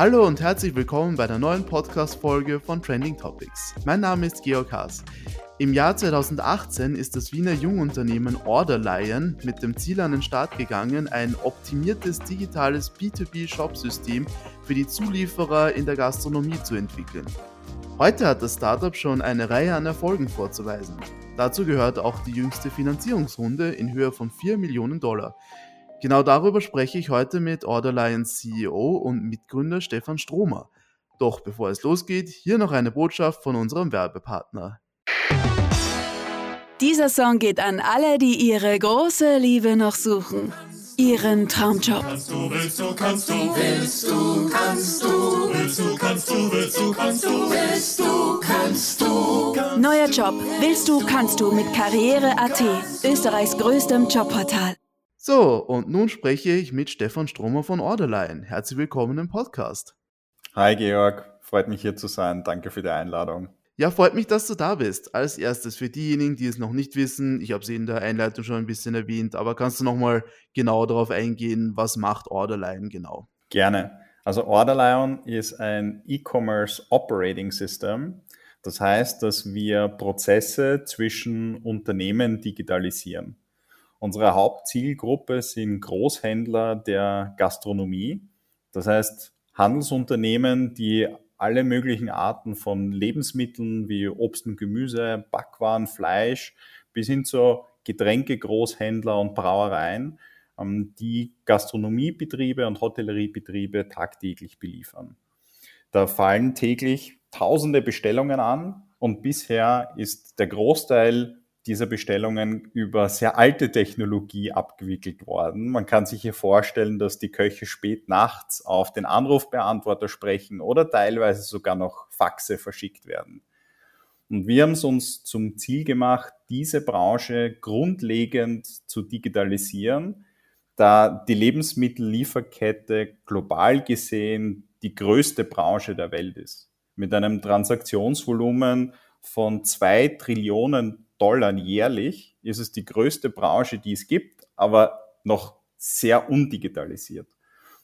Hallo und herzlich willkommen bei der neuen Podcast-Folge von Trending Topics. Mein Name ist Georg Haas. Im Jahr 2018 ist das Wiener Jungunternehmen Orderlion mit dem Ziel an den Start gegangen, ein optimiertes digitales B2B-Shop-System für die Zulieferer in der Gastronomie zu entwickeln. Heute hat das Startup schon eine Reihe an Erfolgen vorzuweisen. Dazu gehört auch die jüngste Finanzierungsrunde in Höhe von 4 Millionen Dollar. Genau darüber spreche ich heute mit Orderlions CEO und Mitgründer Stefan Stromer. Doch bevor es losgeht, hier noch eine Botschaft von unserem Werbepartner. Dieser Song geht an alle, die ihre große Liebe noch suchen. Ihren Traumjob. Kannst du, willst du, kannst du, willst du, kannst du, willst du, kannst du, willst du, kannst du, willst du, kannst du. Neuer Job. Willst du, kannst du mit Karriere.at, Österreichs größtem Jobportal. So, und nun spreche ich mit Stefan Stromer von Orderline. Herzlich willkommen im Podcast. Hi Georg, freut mich hier zu sein. Danke für die Einladung. Ja, freut mich, dass du da bist. Als erstes für diejenigen, die es noch nicht wissen, ich habe sie in der Einleitung schon ein bisschen erwähnt, aber kannst du nochmal genau darauf eingehen, was macht Orderline genau? Gerne. Also Orderline ist ein E-Commerce Operating System. Das heißt, dass wir Prozesse zwischen Unternehmen digitalisieren. Unsere Hauptzielgruppe sind Großhändler der Gastronomie. Das heißt, Handelsunternehmen, die alle möglichen Arten von Lebensmitteln wie Obst und Gemüse, Backwaren, Fleisch bis hin zu Getränke, Großhändler und Brauereien, ähm, die Gastronomiebetriebe und Hotelleriebetriebe tagtäglich beliefern. Da fallen täglich tausende Bestellungen an und bisher ist der Großteil dieser Bestellungen über sehr alte Technologie abgewickelt worden. Man kann sich hier vorstellen, dass die Köche spät nachts auf den Anrufbeantworter sprechen oder teilweise sogar noch Faxe verschickt werden. Und wir haben es uns zum Ziel gemacht, diese Branche grundlegend zu digitalisieren, da die Lebensmittellieferkette global gesehen die größte Branche der Welt ist. Mit einem Transaktionsvolumen von zwei Trillionen Dollar jährlich ist es die größte Branche, die es gibt, aber noch sehr undigitalisiert.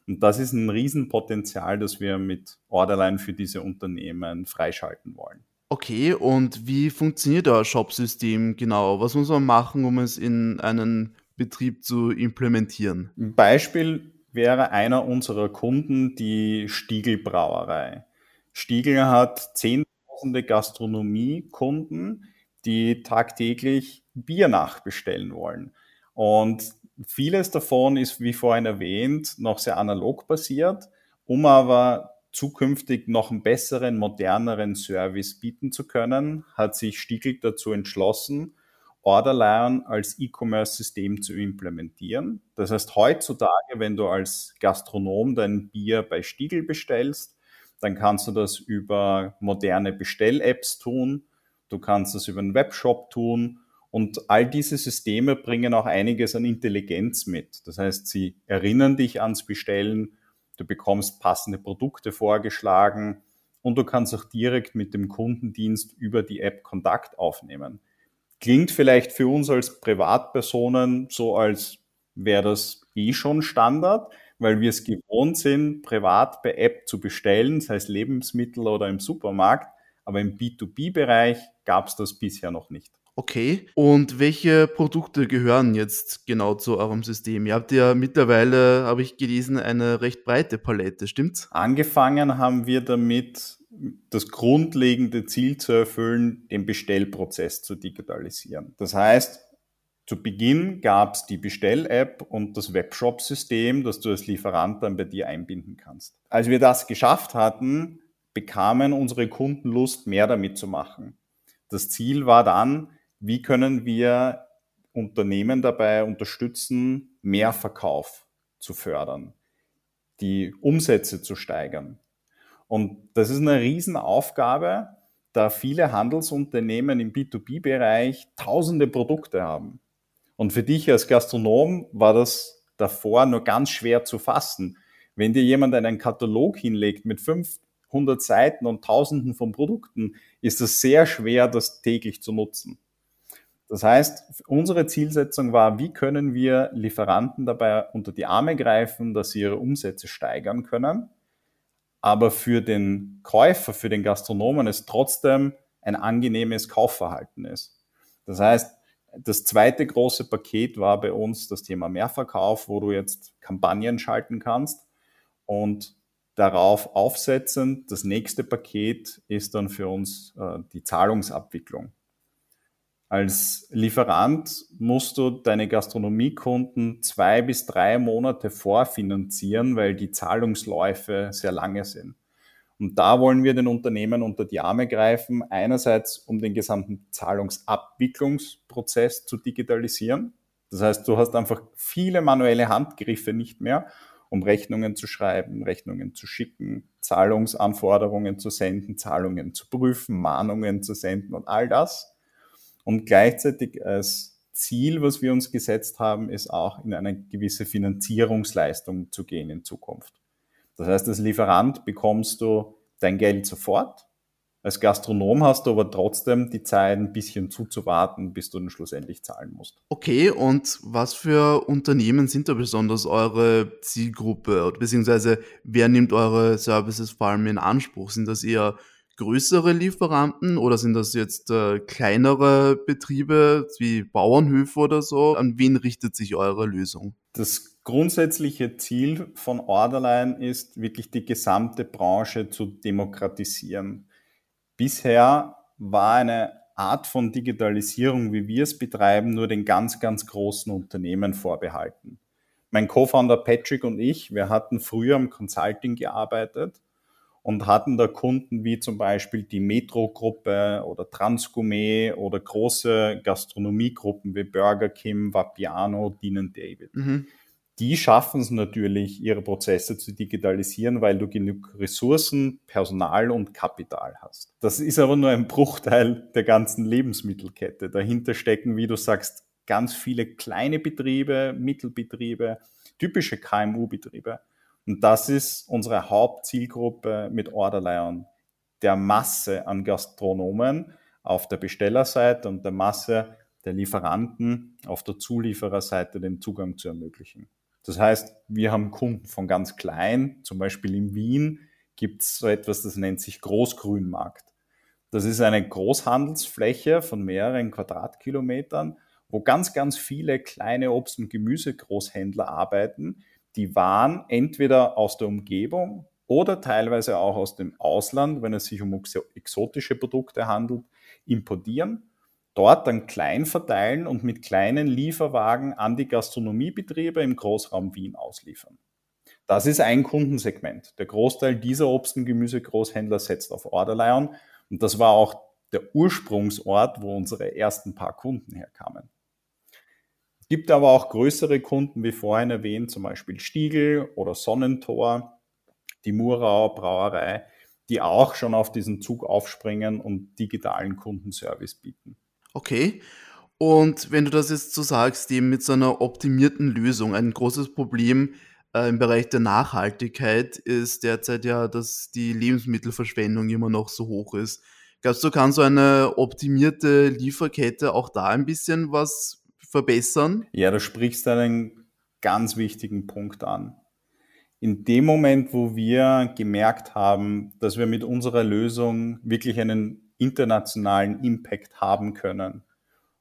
Und das ist ein Riesenpotenzial, das wir mit Orderline für diese Unternehmen freischalten wollen. Okay, und wie funktioniert euer Shop-System genau? Was muss man machen, um es in einen Betrieb zu implementieren? Ein Beispiel wäre einer unserer Kunden die Stiegel Brauerei. Stiegel hat zehntausende Gastronomiekunden, die tagtäglich Bier nachbestellen wollen. Und vieles davon ist, wie vorhin erwähnt, noch sehr analog basiert, um aber zukünftig noch einen besseren, moderneren Service bieten zu können, hat sich Stiegel dazu entschlossen, Orderlion als E-Commerce-System zu implementieren. Das heißt, heutzutage, wenn du als Gastronom dein Bier bei Stiegel bestellst, dann kannst du das über moderne Bestell-Apps tun du kannst das über einen Webshop tun und all diese Systeme bringen auch einiges an Intelligenz mit. Das heißt, sie erinnern dich ans Bestellen, du bekommst passende Produkte vorgeschlagen und du kannst auch direkt mit dem Kundendienst über die App Kontakt aufnehmen. Klingt vielleicht für uns als Privatpersonen so, als wäre das eh schon Standard, weil wir es gewohnt sind, privat per App zu bestellen, sei es Lebensmittel oder im Supermarkt. Aber im B2B-Bereich gab es das bisher noch nicht. Okay, und welche Produkte gehören jetzt genau zu eurem System? Ihr habt ja mittlerweile, habe ich gelesen, eine recht breite Palette, stimmt's? Angefangen haben wir damit, das grundlegende Ziel zu erfüllen, den Bestellprozess zu digitalisieren. Das heißt, zu Beginn gab es die Bestell-App und das Webshop-System, das du als Lieferant dann bei dir einbinden kannst. Als wir das geschafft hatten, bekamen unsere Kunden Lust, mehr damit zu machen. Das Ziel war dann, wie können wir Unternehmen dabei unterstützen, mehr Verkauf zu fördern, die Umsätze zu steigern. Und das ist eine Riesenaufgabe, da viele Handelsunternehmen im B2B-Bereich tausende Produkte haben. Und für dich als Gastronom war das davor nur ganz schwer zu fassen. Wenn dir jemand einen Katalog hinlegt mit fünf 100 Seiten und Tausenden von Produkten, ist es sehr schwer, das täglich zu nutzen. Das heißt, unsere Zielsetzung war, wie können wir Lieferanten dabei unter die Arme greifen, dass sie ihre Umsätze steigern können, aber für den Käufer, für den Gastronomen es trotzdem ein angenehmes Kaufverhalten ist. Das heißt, das zweite große Paket war bei uns das Thema Mehrverkauf, wo du jetzt Kampagnen schalten kannst und darauf aufsetzend, das nächste Paket ist dann für uns äh, die Zahlungsabwicklung. Als Lieferant musst du deine Gastronomiekunden zwei bis drei Monate vorfinanzieren, weil die Zahlungsläufe sehr lange sind. Und da wollen wir den Unternehmen unter die Arme greifen, einerseits um den gesamten Zahlungsabwicklungsprozess zu digitalisieren. Das heißt, du hast einfach viele manuelle Handgriffe nicht mehr, um Rechnungen zu schreiben, Rechnungen zu schicken, Zahlungsanforderungen zu senden, Zahlungen zu prüfen, Mahnungen zu senden und all das und gleichzeitig als Ziel, was wir uns gesetzt haben, ist auch in eine gewisse Finanzierungsleistung zu gehen in Zukunft. Das heißt, als Lieferant bekommst du dein Geld sofort. Als Gastronom hast du aber trotzdem die Zeit, ein bisschen zuzuwarten, bis du dann schlussendlich zahlen musst. Okay, und was für Unternehmen sind da besonders eure Zielgruppe? Beziehungsweise wer nimmt eure Services vor allem in Anspruch? Sind das eher größere Lieferanten oder sind das jetzt äh, kleinere Betriebe wie Bauernhöfe oder so? An wen richtet sich eure Lösung? Das grundsätzliche Ziel von Orderline ist wirklich die gesamte Branche zu demokratisieren. Bisher war eine Art von Digitalisierung, wie wir es betreiben, nur den ganz, ganz großen Unternehmen vorbehalten. Mein Co-Founder Patrick und ich, wir hatten früher im Consulting gearbeitet und hatten da Kunden wie zum Beispiel die Metro-Gruppe oder Transgourmet oder große Gastronomiegruppen wie Burger King, Vapiano, Dean David. Mhm. Die schaffen es natürlich, ihre Prozesse zu digitalisieren, weil du genug Ressourcen, Personal und Kapital hast. Das ist aber nur ein Bruchteil der ganzen Lebensmittelkette. Dahinter stecken, wie du sagst, ganz viele kleine Betriebe, Mittelbetriebe, typische KMU-Betriebe. Und das ist unsere Hauptzielgruppe mit Orderlion, der Masse an Gastronomen auf der Bestellerseite und der Masse der Lieferanten auf der Zuliefererseite den Zugang zu ermöglichen. Das heißt, wir haben Kunden von ganz klein, zum Beispiel in Wien gibt es so etwas, das nennt sich Großgrünmarkt. Das ist eine Großhandelsfläche von mehreren Quadratkilometern, wo ganz, ganz viele kleine Obst- und Gemüsegroßhändler arbeiten, die Waren entweder aus der Umgebung oder teilweise auch aus dem Ausland, wenn es sich um exotische Produkte handelt, importieren, dort dann klein verteilen und mit kleinen Lieferwagen an die Gastronomiebetriebe im Großraum Wien ausliefern. Das ist ein Kundensegment. Der Großteil dieser Obst- und Gemüsegroßhändler setzt auf Orderlion und das war auch der Ursprungsort, wo unsere ersten paar Kunden herkamen. Gibt aber auch größere Kunden, wie vorhin erwähnt, zum Beispiel Stiegel oder Sonnentor, die Murau Brauerei, die auch schon auf diesen Zug aufspringen und digitalen Kundenservice bieten. Okay. Und wenn du das jetzt so sagst, eben mit so einer optimierten Lösung, ein großes Problem äh, im Bereich der Nachhaltigkeit ist derzeit ja, dass die Lebensmittelverschwendung immer noch so hoch ist. Glaubst du, kann so eine optimierte Lieferkette auch da ein bisschen was verbessern? Ja, du sprichst einen ganz wichtigen Punkt an. In dem Moment, wo wir gemerkt haben, dass wir mit unserer Lösung wirklich einen internationalen Impact haben können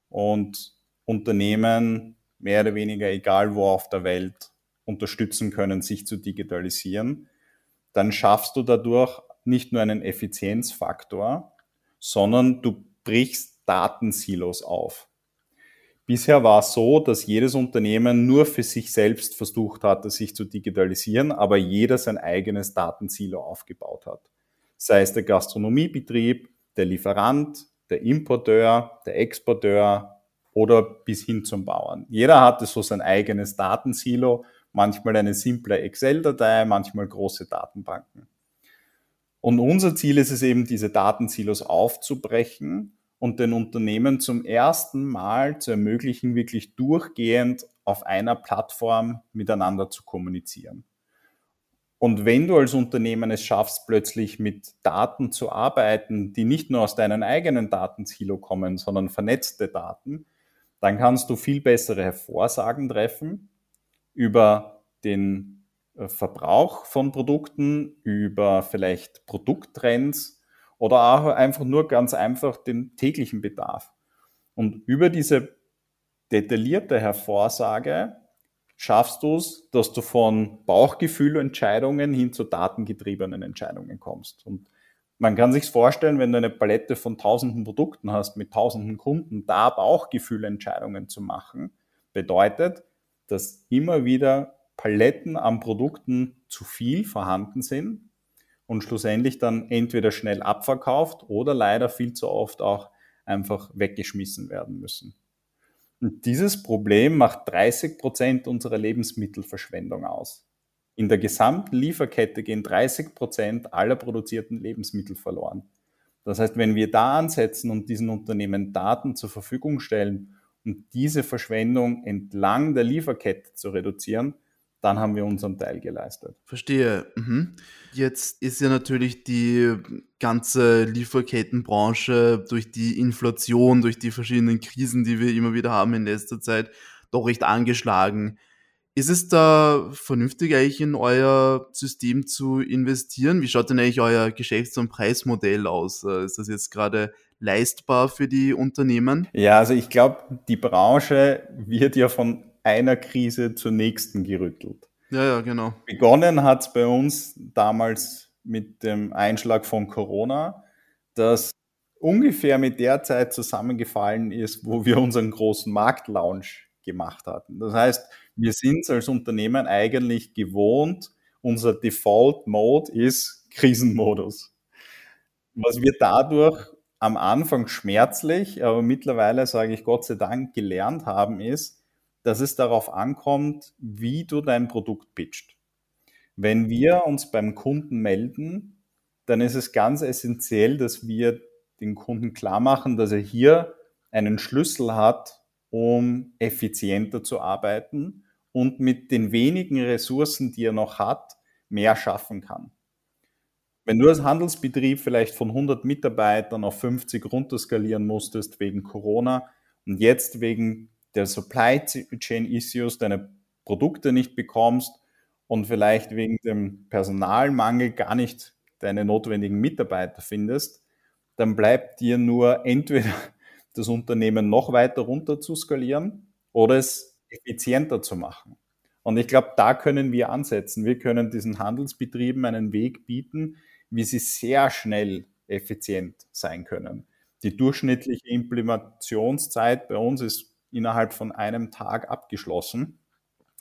und Unternehmen mehr oder weniger egal wo auf der Welt unterstützen können, sich zu digitalisieren, dann schaffst du dadurch nicht nur einen Effizienzfaktor, sondern du brichst Datensilos auf. Bisher war es so, dass jedes Unternehmen nur für sich selbst versucht hatte, sich zu digitalisieren, aber jeder sein eigenes Datensilo aufgebaut hat. Sei es der Gastronomiebetrieb, der Lieferant, der Importeur, der Exporteur oder bis hin zum Bauern. Jeder hatte so sein eigenes Datensilo, manchmal eine simple Excel-Datei, manchmal große Datenbanken. Und unser Ziel ist es eben, diese Datensilos aufzubrechen und den Unternehmen zum ersten Mal zu ermöglichen, wirklich durchgehend auf einer Plattform miteinander zu kommunizieren. Und wenn du als Unternehmen es schaffst, plötzlich mit Daten zu arbeiten, die nicht nur aus deinen eigenen Datensilo kommen, sondern vernetzte Daten, dann kannst du viel bessere Vorsagen treffen über den äh, Verbrauch von Produkten, über vielleicht Produkttrends oder auch einfach nur ganz einfach den täglichen Bedarf. Und über diese detaillierte Hervorsage schaffst du es, dass du von Bauchgefühlentscheidungen hin zu datengetriebenen Entscheidungen kommst. Und man kann sich vorstellen, wenn du eine Palette von tausenden Produkten hast, mit tausenden Kunden, da Bauchgefühlentscheidungen zu machen, bedeutet, dass immer wieder Paletten an Produkten zu viel vorhanden sind und schlussendlich dann entweder schnell abverkauft oder leider viel zu oft auch einfach weggeschmissen werden müssen. Und dieses Problem macht 30 Prozent unserer Lebensmittelverschwendung aus. In der gesamten Lieferkette gehen 30 Prozent aller produzierten Lebensmittel verloren. Das heißt, wenn wir da ansetzen und diesen Unternehmen Daten zur Verfügung stellen, um diese Verschwendung entlang der Lieferkette zu reduzieren, dann haben wir unseren Teil geleistet. Verstehe. Mhm. Jetzt ist ja natürlich die ganze Lieferkettenbranche durch die Inflation, durch die verschiedenen Krisen, die wir immer wieder haben in letzter Zeit, doch recht angeschlagen. Ist es da vernünftig eigentlich in euer System zu investieren? Wie schaut denn eigentlich euer Geschäfts- und Preismodell aus? Äh, ist das jetzt gerade leistbar für die Unternehmen? Ja, also ich glaube, die Branche wird ja von einer Krise zur nächsten gerüttelt. Ja, ja, genau. Begonnen hat es bei uns damals mit dem Einschlag von Corona, das ungefähr mit der Zeit zusammengefallen ist, wo wir unseren großen Marktlaunch gemacht hatten. Das heißt, wir sind als Unternehmen eigentlich gewohnt, unser Default Mode ist Krisenmodus. Was wir dadurch am Anfang schmerzlich, aber mittlerweile sage ich Gott sei Dank gelernt haben, ist, dass es darauf ankommt, wie du dein Produkt pitcht. Wenn wir uns beim Kunden melden, dann ist es ganz essentiell, dass wir den Kunden klar machen, dass er hier einen Schlüssel hat, um effizienter zu arbeiten und mit den wenigen Ressourcen, die er noch hat, mehr schaffen kann. Wenn du als Handelsbetrieb vielleicht von 100 Mitarbeitern auf 50 runterskalieren musstest wegen Corona und jetzt wegen der Supply Chain Issues deine Produkte nicht bekommst und vielleicht wegen dem Personalmangel gar nicht deine notwendigen Mitarbeiter findest, dann bleibt dir nur entweder das Unternehmen noch weiter runter zu skalieren oder es effizienter zu machen. Und ich glaube, da können wir ansetzen. Wir können diesen Handelsbetrieben einen Weg bieten, wie sie sehr schnell effizient sein können. Die durchschnittliche Implementationszeit bei uns ist innerhalb von einem Tag abgeschlossen.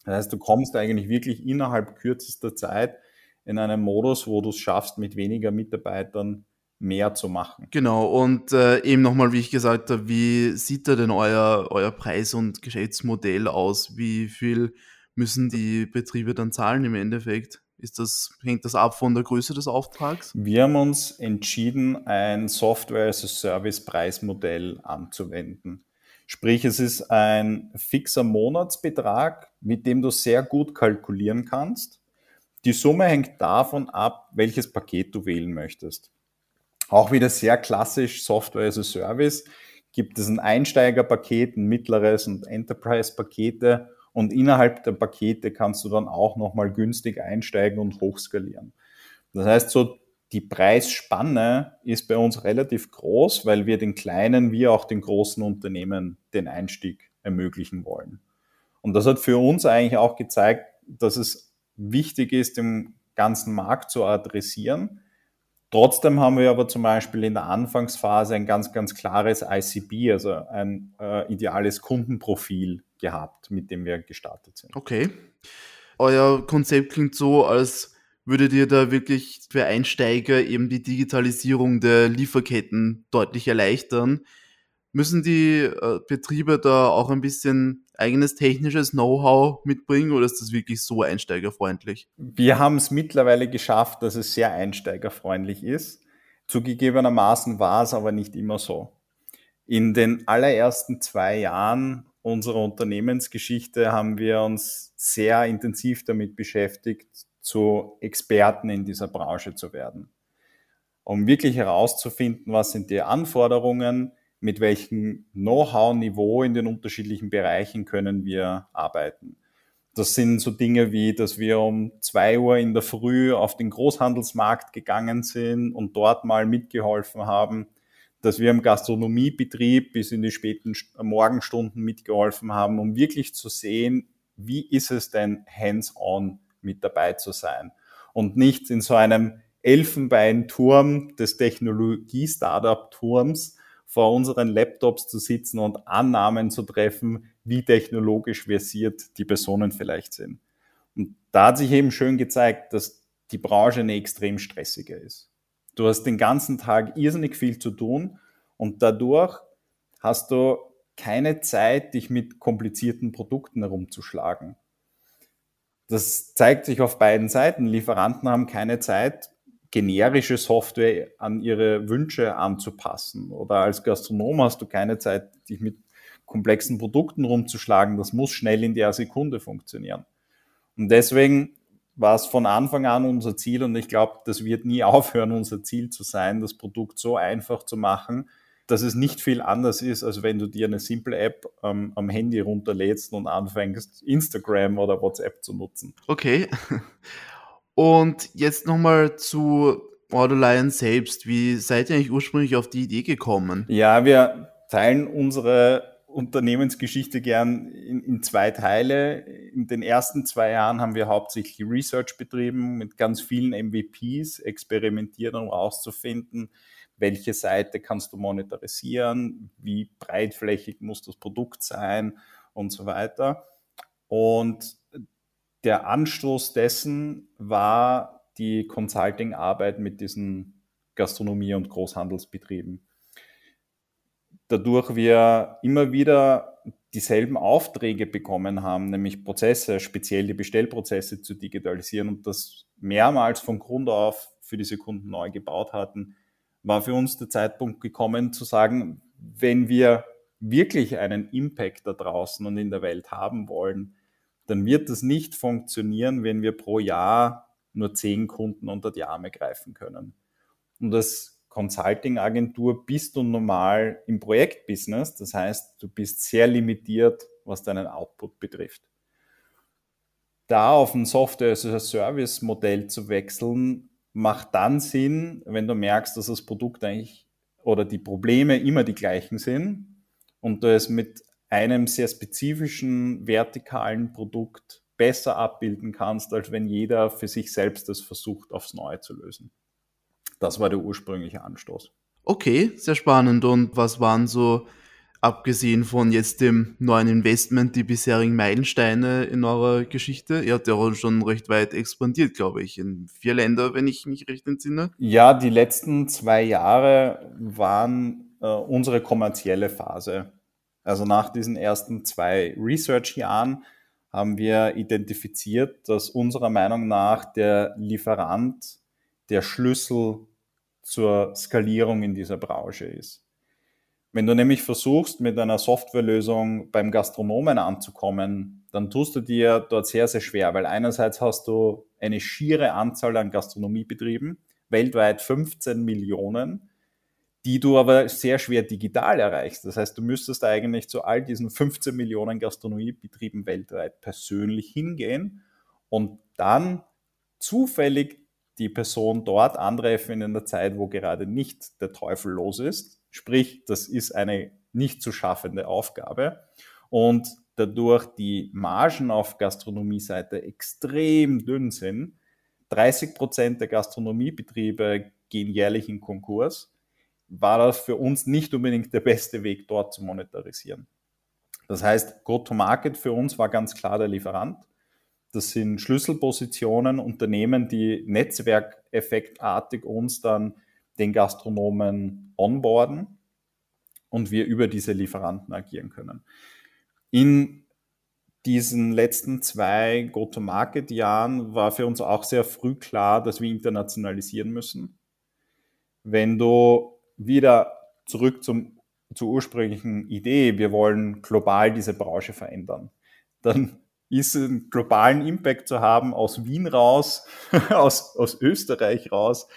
Das heißt, du kommst eigentlich wirklich innerhalb kürzester Zeit in einen Modus, wo du es schaffst, mit weniger Mitarbeitern mehr zu machen. Genau, und äh, eben nochmal, wie ich gesagt habe, wie sieht da denn euer, euer Preis- und Geschäftsmodell aus? Wie viel müssen die Betriebe dann zahlen im Endeffekt? Ist das, hängt das ab von der Größe des Auftrags? Wir haben uns entschieden, ein Software-as-a-Service-Preismodell anzuwenden. Sprich, es ist ein fixer Monatsbetrag, mit dem du sehr gut kalkulieren kannst. Die Summe hängt davon ab, welches Paket du wählen möchtest. Auch wieder sehr klassisch Software as a Service gibt es ein Einsteigerpaket, ein mittleres und Enterprise-Pakete und innerhalb der Pakete kannst du dann auch nochmal günstig einsteigen und hochskalieren. Das heißt, so die Preisspanne ist bei uns relativ groß, weil wir den kleinen wie auch den großen Unternehmen den Einstieg ermöglichen wollen. Und das hat für uns eigentlich auch gezeigt, dass es wichtig ist, den ganzen Markt zu adressieren. Trotzdem haben wir aber zum Beispiel in der Anfangsphase ein ganz, ganz klares ICB, also ein äh, ideales Kundenprofil gehabt, mit dem wir gestartet sind. Okay. Euer Konzept klingt so, als würde dir da wirklich für Einsteiger eben die Digitalisierung der Lieferketten deutlich erleichtern. Müssen die äh, Betriebe da auch ein bisschen eigenes technisches Know-how mitbringen oder ist das wirklich so einsteigerfreundlich? Wir haben es mittlerweile geschafft, dass es sehr einsteigerfreundlich ist. Zugegebenermaßen war es aber nicht immer so. In den allerersten zwei Jahren unserer Unternehmensgeschichte haben wir uns sehr intensiv damit beschäftigt, zu Experten in dieser Branche zu werden. Um wirklich herauszufinden, was sind die Anforderungen, mit welchem Know-how-Niveau in den unterschiedlichen Bereichen können wir arbeiten. Das sind so Dinge wie, dass wir um zwei Uhr in der Früh auf den Großhandelsmarkt gegangen sind und dort mal mitgeholfen haben, dass wir im Gastronomiebetrieb bis in die späten Morgenstunden mitgeholfen haben, um wirklich zu sehen, wie ist es denn hands-on mit dabei zu sein und nicht in so einem Elfenbeinturm des Technologie-Startup-Turms vor unseren Laptops zu sitzen und Annahmen zu treffen, wie technologisch versiert die Personen vielleicht sind. Und da hat sich eben schön gezeigt, dass die Branche eine extrem stressige ist. Du hast den ganzen Tag irrsinnig viel zu tun und dadurch hast du keine Zeit, dich mit komplizierten Produkten herumzuschlagen. Das zeigt sich auf beiden Seiten. Lieferanten haben keine Zeit, generische Software an ihre Wünsche anzupassen. Oder als Gastronom hast du keine Zeit, dich mit komplexen Produkten rumzuschlagen. Das muss schnell in der Sekunde funktionieren. Und deswegen war es von Anfang an unser Ziel und ich glaube, das wird nie aufhören, unser Ziel zu sein, das Produkt so einfach zu machen, dass es nicht viel anders ist, als wenn du dir eine simple App ähm, am Handy runterlädst und anfängst, Instagram oder WhatsApp zu nutzen. Okay. Und jetzt nochmal zu Borderline selbst. Wie seid ihr eigentlich ursprünglich auf die Idee gekommen? Ja, wir teilen unsere Unternehmensgeschichte gern in, in, zwei Teile. In den ersten zwei Jahren haben wir hauptsächlich Research betrieben, mit ganz vielen MVPs experimentiert, um herauszufinden, welche Seite kannst du monetarisieren, wie breitflächig muss das Produkt sein und so weiter. Und der Anstoß dessen war die Consulting-Arbeit mit diesen Gastronomie- und Großhandelsbetrieben dadurch wir immer wieder dieselben Aufträge bekommen haben, nämlich Prozesse, speziell die Bestellprozesse zu digitalisieren und das mehrmals von Grund auf für diese Kunden neu gebaut hatten, war für uns der Zeitpunkt gekommen zu sagen, wenn wir wirklich einen Impact da draußen und in der Welt haben wollen, dann wird das nicht funktionieren, wenn wir pro Jahr nur zehn Kunden unter die Arme greifen können. Und das Consulting-Agentur bist du normal im Projektbusiness. Das heißt, du bist sehr limitiert, was deinen Output betrifft. Da auf ein Software-as-a-Service-Modell zu wechseln, macht dann Sinn, wenn du merkst, dass das Produkt eigentlich oder die Probleme immer die gleichen sind und du es mit einem sehr spezifischen vertikalen Produkt besser abbilden kannst, als wenn jeder für sich selbst das versucht, aufs Neue zu lösen. Das war der ursprüngliche Anstoß. Okay, sehr spannend. Und was waren so, abgesehen von jetzt dem neuen Investment, die bisherigen Meilensteine in eurer Geschichte? Ihr habt ja schon recht weit expandiert, glaube ich, in vier Länder, wenn ich mich recht entsinne. Ja, die letzten zwei Jahre waren äh, unsere kommerzielle Phase. Also nach diesen ersten zwei Research-Jahren haben wir identifiziert, dass unserer Meinung nach der Lieferant der Schlüssel zur Skalierung in dieser Branche ist. Wenn du nämlich versuchst, mit einer Softwarelösung beim Gastronomen anzukommen, dann tust du dir dort sehr, sehr schwer, weil einerseits hast du eine schiere Anzahl an Gastronomiebetrieben, weltweit 15 Millionen, die du aber sehr schwer digital erreichst. Das heißt, du müsstest eigentlich zu all diesen 15 Millionen Gastronomiebetrieben weltweit persönlich hingehen und dann zufällig die Person dort antreffen in einer Zeit, wo gerade nicht der Teufel los ist. Sprich, das ist eine nicht zu schaffende Aufgabe. Und dadurch die Margen auf Gastronomie-Seite extrem dünn sind. 30 Prozent der Gastronomiebetriebe gehen jährlich in Konkurs. War das für uns nicht unbedingt der beste Weg, dort zu monetarisieren. Das heißt, Go-to-Market für uns war ganz klar der Lieferant. Das sind Schlüsselpositionen, Unternehmen, die netzwerkeffektartig uns dann den Gastronomen onboarden und wir über diese Lieferanten agieren können. In diesen letzten zwei Go-to-Market-Jahren war für uns auch sehr früh klar, dass wir internationalisieren müssen. Wenn du wieder zurück zum, zur ursprünglichen Idee, wir wollen global diese Branche verändern, dann ist einen globalen Impact zu haben aus Wien raus, aus, aus Österreich raus,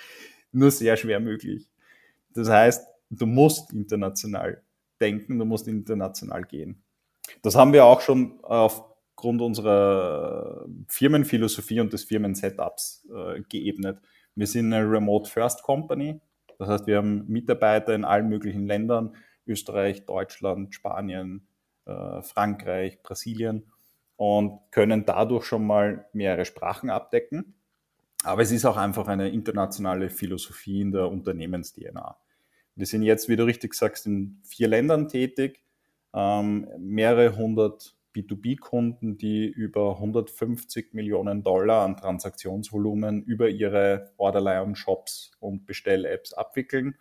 nur sehr schwer möglich. Das heißt, du musst international denken, du musst international gehen. Das haben wir auch schon auf aufgrund unserer Firmenphilosophie und des Firmensetups äh, geebnet. Wir sind eine Remote First Company. Das heißt, wir haben Mitarbeiter in allen möglichen Ländern, Österreich, Deutschland, Spanien, äh, Frankreich, Brasilien und können dadurch schon mal mehrere Sprachen abdecken. Aber es ist auch einfach eine internationale Philosophie in der Unternehmens-DNA. Wir sind jetzt, wie du richtig sagst, in vier Ländern tätig, ähm, mehrere hundert B2B-Kunden, die über 150 Millionen Dollar an Transaktionsvolumen über ihre Orderline-Shops und Bestell-Apps abwickeln.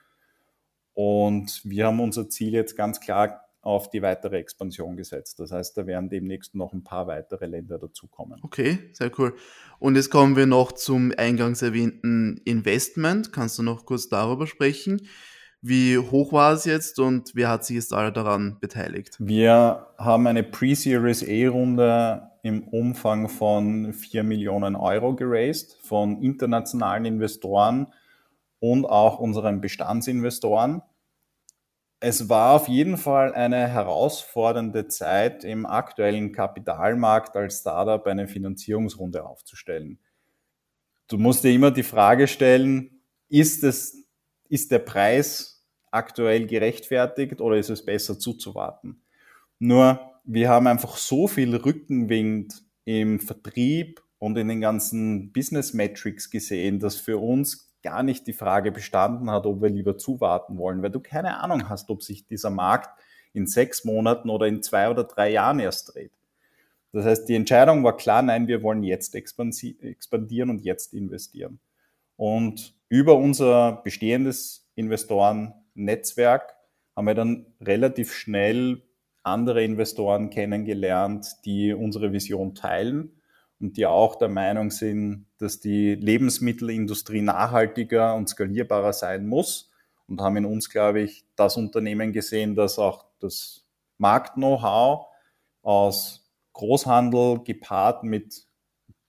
Und wir haben unser Ziel jetzt ganz klar auf die weitere Expansion gesetzt. Das heißt, da werden demnächst noch ein paar weitere Länder dazukommen. Okay, sehr cool. Und jetzt kommen wir noch zum eingangs erwähnten Investment. Kannst du noch kurz darüber sprechen? Wie hoch war es jetzt und wer hat sich jetzt alle daran beteiligt? Wir haben eine Pre-Series A-Runde im Umfang von 4 Millionen Euro geraced von internationalen Investoren und auch unseren Bestandsinvestoren. Es war auf jeden Fall eine herausfordernde Zeit im aktuellen Kapitalmarkt als Startup eine Finanzierungsrunde aufzustellen. Du musst dir immer die Frage stellen, ist es, ist der Preis aktuell gerechtfertigt oder ist es besser zuzuwarten? Nur, wir haben einfach so viel Rückenwind im Vertrieb und in den ganzen Business Metrics gesehen, dass für uns gar nicht die Frage bestanden hat, ob wir lieber zuwarten wollen, weil du keine Ahnung hast, ob sich dieser Markt in sechs Monaten oder in zwei oder drei Jahren erst dreht. Das heißt, die Entscheidung war klar, nein, wir wollen jetzt expandieren und jetzt investieren. Und über unser bestehendes Investoren Netzwerk haben wir dann relativ schnell andere Investoren kennengelernt, die unsere Vision teilen und die auch der Meinung sind, dass die Lebensmittelindustrie nachhaltiger und skalierbarer sein muss und haben in uns, glaube ich, das Unternehmen gesehen, das auch das Markt-Know-how aus Großhandel gepaart mit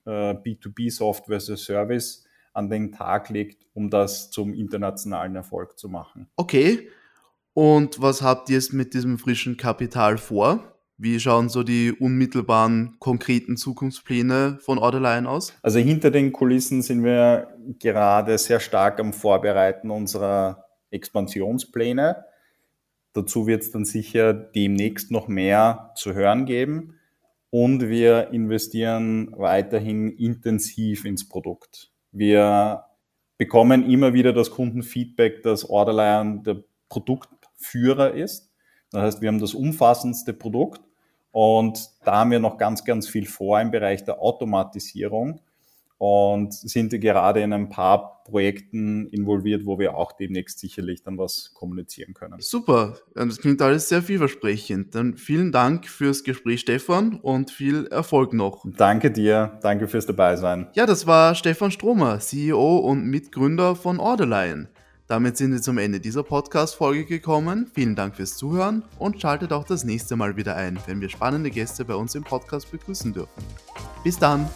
äh, B2B-Software as a Service an den Tag legt, um das zum internationalen Erfolg zu machen. Okay. Und was habt ihr jetzt mit diesem frischen Kapital vor? Wie schauen so die unmittelbaren, konkreten Zukunftspläne von Orderline aus? Also hinter den Kulissen sind wir gerade sehr stark am Vorbereiten unserer Expansionspläne. Dazu wird es dann sicher demnächst noch mehr zu hören geben. Und wir investieren weiterhin intensiv ins Produkt. Wir bekommen immer wieder das Kundenfeedback, dass Orderline der Produktführer ist. Das heißt, wir haben das umfassendste Produkt und da haben wir noch ganz, ganz viel vor im Bereich der Automatisierung und sind gerade in ein paar Projekten involviert, wo wir auch demnächst sicherlich dann was kommunizieren können. Super, das klingt alles sehr vielversprechend. Dann vielen Dank fürs Gespräch, Stefan, und viel Erfolg noch. Danke dir, danke fürs Dabeisein. Ja, das war Stefan Stromer, CEO und Mitgründer von Orderline. Damit sind wir zum Ende dieser Podcast-Folge gekommen. Vielen Dank fürs Zuhören und schaltet auch das nächste Mal wieder ein, wenn wir spannende Gäste bei uns im Podcast begrüßen dürfen. Bis dann!